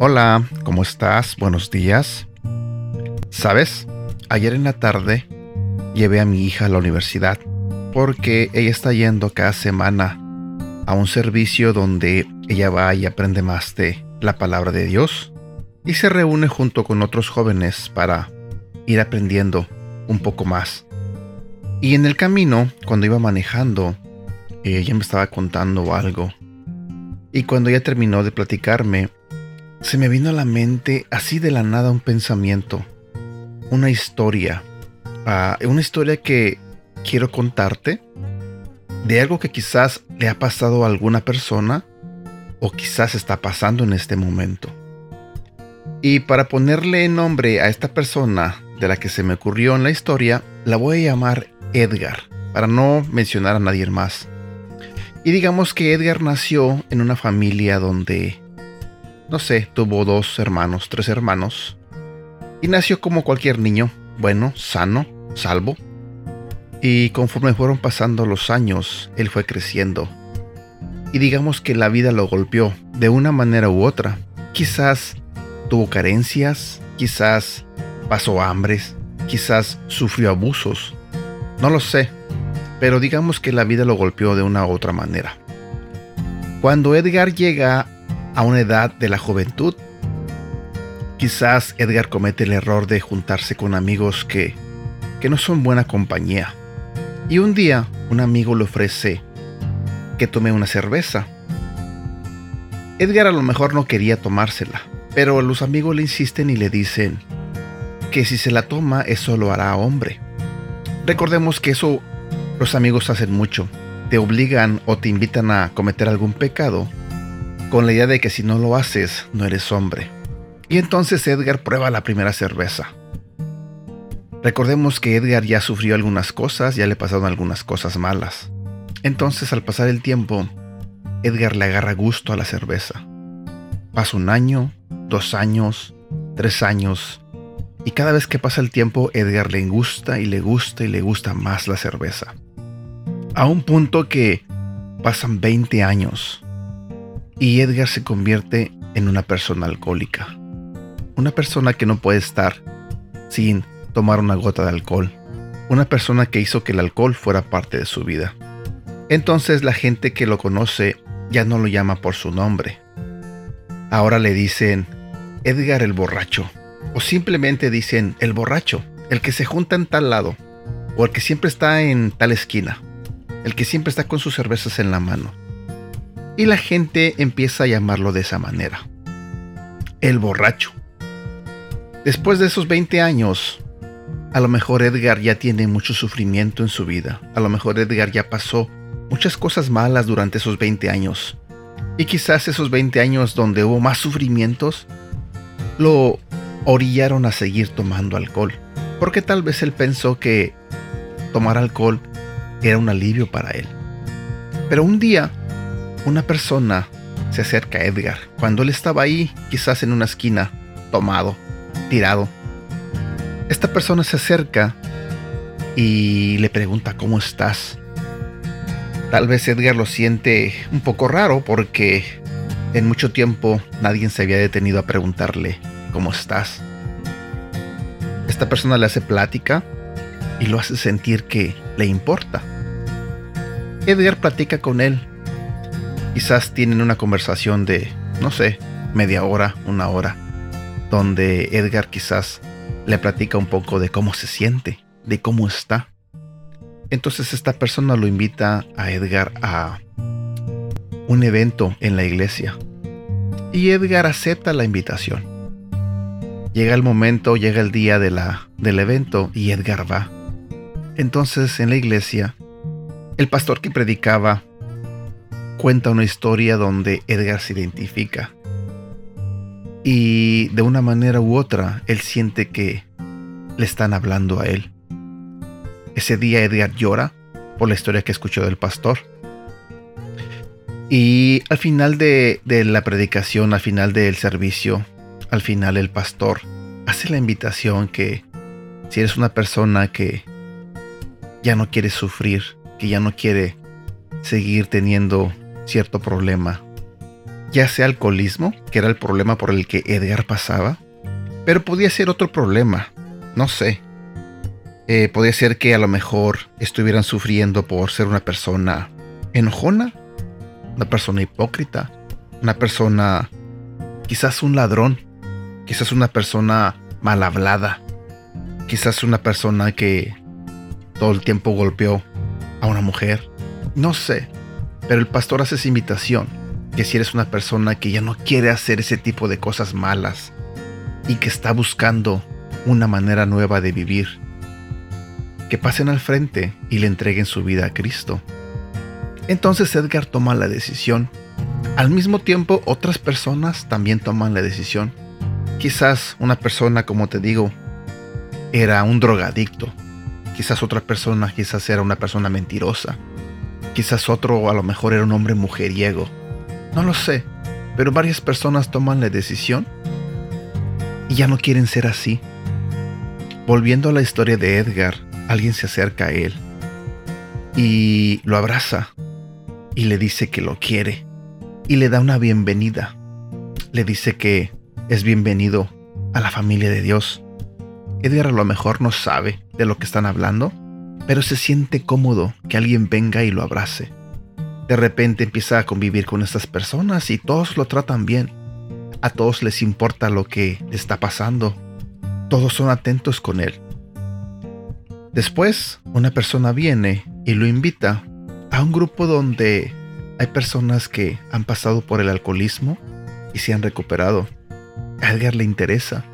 Hola, ¿cómo estás? Buenos días. ¿Sabes? Ayer en la tarde llevé a mi hija a la universidad porque ella está yendo cada semana a un servicio donde ella va y aprende más de la palabra de Dios y se reúne junto con otros jóvenes para ir aprendiendo un poco más. Y en el camino, cuando iba manejando, ella me estaba contando algo. Y cuando ella terminó de platicarme, se me vino a la mente así de la nada un pensamiento, una historia, ah, una historia que quiero contarte de algo que quizás le ha pasado a alguna persona o quizás está pasando en este momento. Y para ponerle nombre a esta persona de la que se me ocurrió en la historia, la voy a llamar Edgar, para no mencionar a nadie más. Y digamos que Edgar nació en una familia donde, no sé, tuvo dos hermanos, tres hermanos. Y nació como cualquier niño, bueno, sano, salvo. Y conforme fueron pasando los años, él fue creciendo. Y digamos que la vida lo golpeó de una manera u otra. Quizás tuvo carencias, quizás pasó hambres, quizás sufrió abusos. No lo sé, pero digamos que la vida lo golpeó de una u otra manera. Cuando Edgar llega a una edad de la juventud, quizás Edgar comete el error de juntarse con amigos que, que no son buena compañía. Y un día un amigo le ofrece que tome una cerveza. Edgar a lo mejor no quería tomársela, pero los amigos le insisten y le dicen que si se la toma eso lo hará hombre. Recordemos que eso los amigos hacen mucho. Te obligan o te invitan a cometer algún pecado con la idea de que si no lo haces no eres hombre. Y entonces Edgar prueba la primera cerveza. Recordemos que Edgar ya sufrió algunas cosas, ya le pasaron algunas cosas malas. Entonces al pasar el tiempo, Edgar le agarra gusto a la cerveza. Pasa un año, dos años, tres años, y cada vez que pasa el tiempo Edgar le gusta y le gusta y le gusta más la cerveza. A un punto que pasan 20 años y Edgar se convierte en una persona alcohólica. Una persona que no puede estar sin tomar una gota de alcohol. Una persona que hizo que el alcohol fuera parte de su vida. Entonces la gente que lo conoce ya no lo llama por su nombre. Ahora le dicen Edgar el borracho. O simplemente dicen el borracho, el que se junta en tal lado. O el que siempre está en tal esquina. El que siempre está con sus cervezas en la mano. Y la gente empieza a llamarlo de esa manera. El borracho. Después de esos 20 años, a lo mejor Edgar ya tiene mucho sufrimiento en su vida. A lo mejor Edgar ya pasó muchas cosas malas durante esos 20 años. Y quizás esos 20 años donde hubo más sufrimientos lo orillaron a seguir tomando alcohol. Porque tal vez él pensó que tomar alcohol era un alivio para él. Pero un día, una persona se acerca a Edgar cuando él estaba ahí, quizás en una esquina, tomado, tirado esta persona se acerca y le pregunta cómo estás. Tal vez Edgar lo siente un poco raro porque en mucho tiempo nadie se había detenido a preguntarle cómo estás. Esta persona le hace plática y lo hace sentir que le importa. Edgar platica con él. Quizás tienen una conversación de, no sé, media hora, una hora, donde Edgar quizás le platica un poco de cómo se siente, de cómo está. Entonces esta persona lo invita a Edgar a un evento en la iglesia. Y Edgar acepta la invitación. Llega el momento, llega el día de la, del evento y Edgar va. Entonces en la iglesia, el pastor que predicaba cuenta una historia donde Edgar se identifica y de una manera u otra, él siente que le están hablando a él. Ese día Edgar llora por la historia que escuchó del pastor. Y al final de, de la predicación, al final del servicio, al final el pastor hace la invitación que si eres una persona que ya no quiere sufrir, que ya no quiere seguir teniendo cierto problema, ya sea alcoholismo, que era el problema por el que Edgar pasaba, pero podía ser otro problema, no sé. Eh, podía ser que a lo mejor estuvieran sufriendo por ser una persona enojona, una persona hipócrita, una persona, quizás un ladrón, quizás una persona mal hablada, quizás una persona que todo el tiempo golpeó a una mujer, no sé, pero el pastor hace esa invitación, que si eres una persona que ya no quiere hacer ese tipo de cosas malas y que está buscando una manera nueva de vivir, que pasen al frente y le entreguen su vida a Cristo. Entonces Edgar toma la decisión. Al mismo tiempo, otras personas también toman la decisión. Quizás una persona, como te digo, era un drogadicto. Quizás otra persona, quizás era una persona mentirosa. Quizás otro a lo mejor era un hombre mujeriego. No lo sé, pero varias personas toman la decisión y ya no quieren ser así. Volviendo a la historia de Edgar, alguien se acerca a él y lo abraza y le dice que lo quiere y le da una bienvenida. Le dice que es bienvenido a la familia de Dios. Edgar a lo mejor no sabe de lo que están hablando, pero se siente cómodo que alguien venga y lo abrace. De repente empieza a convivir con estas personas y todos lo tratan bien. A todos les importa lo que le está pasando. Todos son atentos con él. Después, una persona viene y lo invita a un grupo donde hay personas que han pasado por el alcoholismo y se han recuperado. A Edgar le interesa,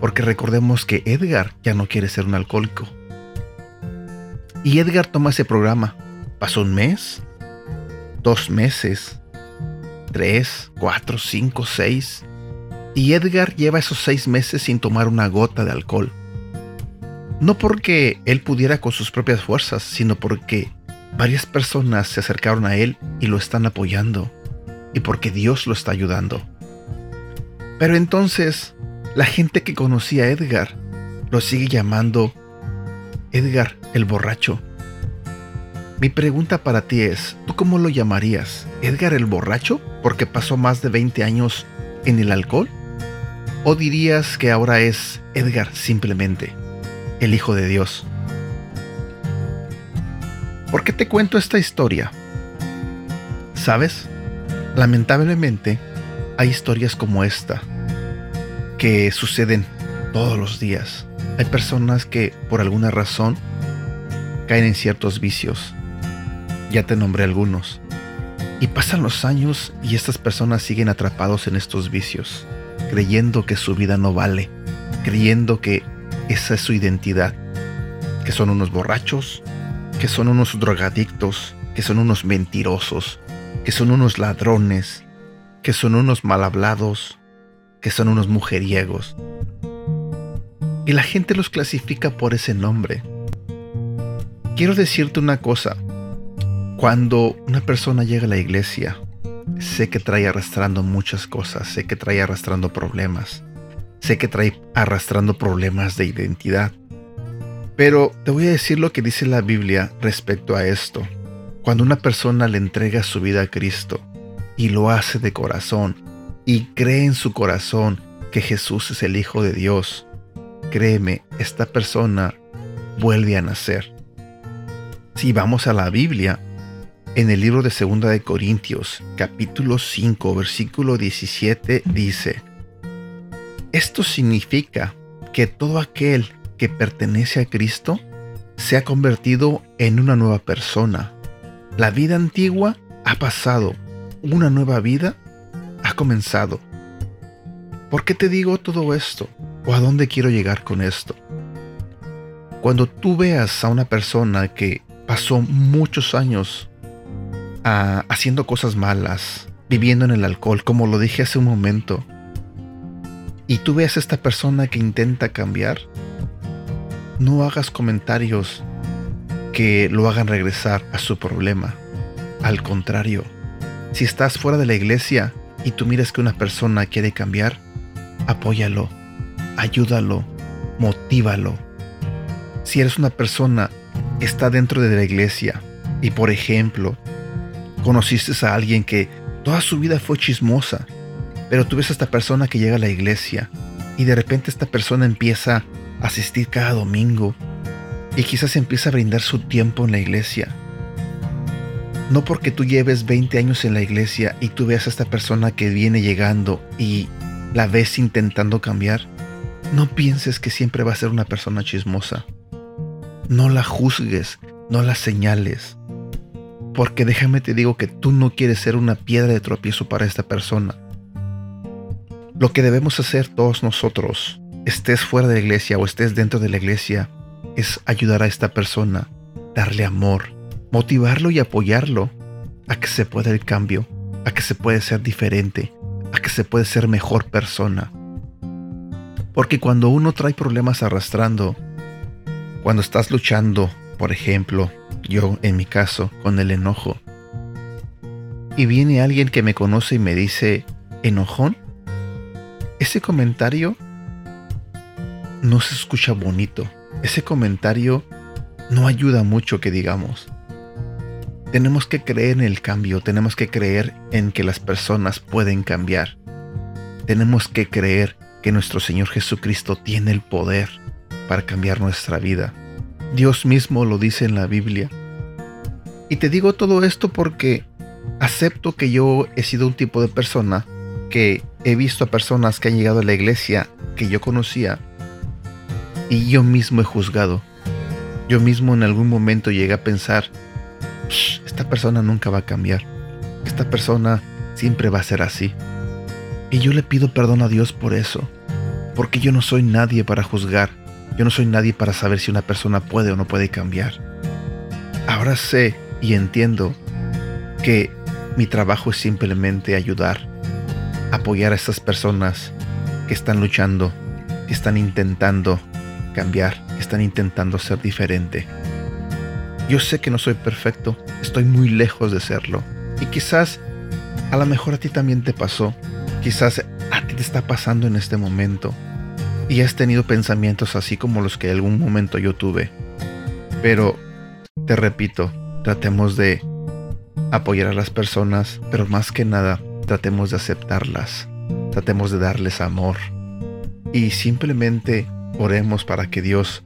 porque recordemos que Edgar ya no quiere ser un alcohólico. Y Edgar toma ese programa. Pasó un mes, dos meses, tres, cuatro, cinco, seis. Y Edgar lleva esos seis meses sin tomar una gota de alcohol. No porque él pudiera con sus propias fuerzas, sino porque varias personas se acercaron a él y lo están apoyando. Y porque Dios lo está ayudando. Pero entonces, la gente que conocía a Edgar lo sigue llamando Edgar el borracho. Mi pregunta para ti es, ¿tú cómo lo llamarías? ¿Edgar el borracho? Porque pasó más de 20 años en el alcohol. ¿O dirías que ahora es Edgar simplemente, el Hijo de Dios? ¿Por qué te cuento esta historia? ¿Sabes? Lamentablemente, hay historias como esta que suceden todos los días. Hay personas que por alguna razón caen en ciertos vicios. Ya te nombré algunos. Y pasan los años y estas personas siguen atrapados en estos vicios, creyendo que su vida no vale, creyendo que esa es su identidad, que son unos borrachos, que son unos drogadictos, que son unos mentirosos, que son unos ladrones, que son unos mal hablados, que son unos mujeriegos, y la gente los clasifica por ese nombre. Quiero decirte una cosa, cuando una persona llega a la iglesia, sé que trae arrastrando muchas cosas, sé que trae arrastrando problemas, sé que trae arrastrando problemas de identidad. Pero te voy a decir lo que dice la Biblia respecto a esto. Cuando una persona le entrega su vida a Cristo y lo hace de corazón y cree en su corazón que Jesús es el Hijo de Dios, créeme, esta persona vuelve a nacer. Si vamos a la Biblia, en el libro de Segunda de Corintios, capítulo 5, versículo 17 dice: Esto significa que todo aquel que pertenece a Cristo se ha convertido en una nueva persona. La vida antigua ha pasado, una nueva vida ha comenzado. ¿Por qué te digo todo esto? ¿O a dónde quiero llegar con esto? Cuando tú veas a una persona que pasó muchos años ah, haciendo cosas malas, viviendo en el alcohol, como lo dije hace un momento, y tú veas a esta persona que intenta cambiar, no hagas comentarios que lo hagan regresar a su problema. Al contrario, si estás fuera de la iglesia y tú miras que una persona quiere cambiar, apóyalo, ayúdalo, motívalo. Si eres una persona está dentro de la iglesia y por ejemplo conociste a alguien que Toda su vida fue chismosa. Pero tú ves a esta persona que llega a la iglesia y de repente esta persona empieza a asistir cada domingo y quizás empieza a brindar su tiempo en la iglesia. No porque tú lleves 20 años en la iglesia y tú veas a esta persona que viene llegando y la ves intentando cambiar, no pienses que siempre va a ser una persona chismosa. No la juzgues, no la señales. Porque déjame te digo que tú no quieres ser una piedra de tropiezo para esta persona. Lo que debemos hacer todos nosotros, estés fuera de la iglesia o estés dentro de la iglesia, es ayudar a esta persona, darle amor, motivarlo y apoyarlo a que se pueda el cambio, a que se puede ser diferente, a que se puede ser mejor persona. Porque cuando uno trae problemas arrastrando, cuando estás luchando, por ejemplo, yo en mi caso, con el enojo, y viene alguien que me conoce y me dice, enojón, ese comentario no se escucha bonito. Ese comentario no ayuda mucho que digamos. Tenemos que creer en el cambio, tenemos que creer en que las personas pueden cambiar. Tenemos que creer que nuestro Señor Jesucristo tiene el poder para cambiar nuestra vida. Dios mismo lo dice en la Biblia. Y te digo todo esto porque acepto que yo he sido un tipo de persona que he visto a personas que han llegado a la iglesia que yo conocía y yo mismo he juzgado. Yo mismo en algún momento llegué a pensar, esta persona nunca va a cambiar. Esta persona siempre va a ser así. Y yo le pido perdón a Dios por eso. Porque yo no soy nadie para juzgar. Yo no soy nadie para saber si una persona puede o no puede cambiar. Ahora sé y entiendo que mi trabajo es simplemente ayudar, apoyar a estas personas que están luchando, que están intentando cambiar, que están intentando ser diferente. Yo sé que no soy perfecto, estoy muy lejos de serlo. Y quizás a lo mejor a ti también te pasó, quizás a ti te está pasando en este momento. Y has tenido pensamientos así como los que en algún momento yo tuve. Pero, te repito, tratemos de apoyar a las personas, pero más que nada, tratemos de aceptarlas. Tratemos de darles amor. Y simplemente oremos para que Dios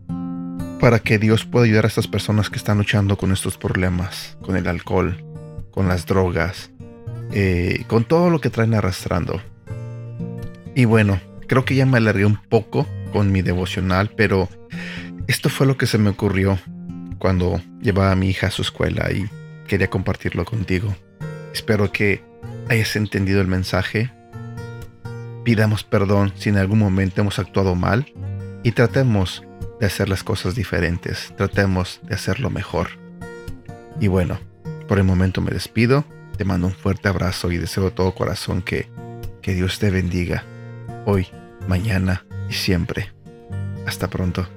para que Dios pueda ayudar a estas personas que están luchando con estos problemas, con el alcohol, con las drogas, eh, con todo lo que traen arrastrando. Y bueno, creo que ya me alargué un poco con mi devocional, pero esto fue lo que se me ocurrió cuando llevaba a mi hija a su escuela y quería compartirlo contigo. Espero que hayas entendido el mensaje. Pidamos perdón si en algún momento hemos actuado mal y tratemos de hacer las cosas diferentes, tratemos de hacerlo mejor. Y bueno, por el momento me despido, te mando un fuerte abrazo y deseo de todo corazón que, que Dios te bendiga, hoy, mañana y siempre. Hasta pronto.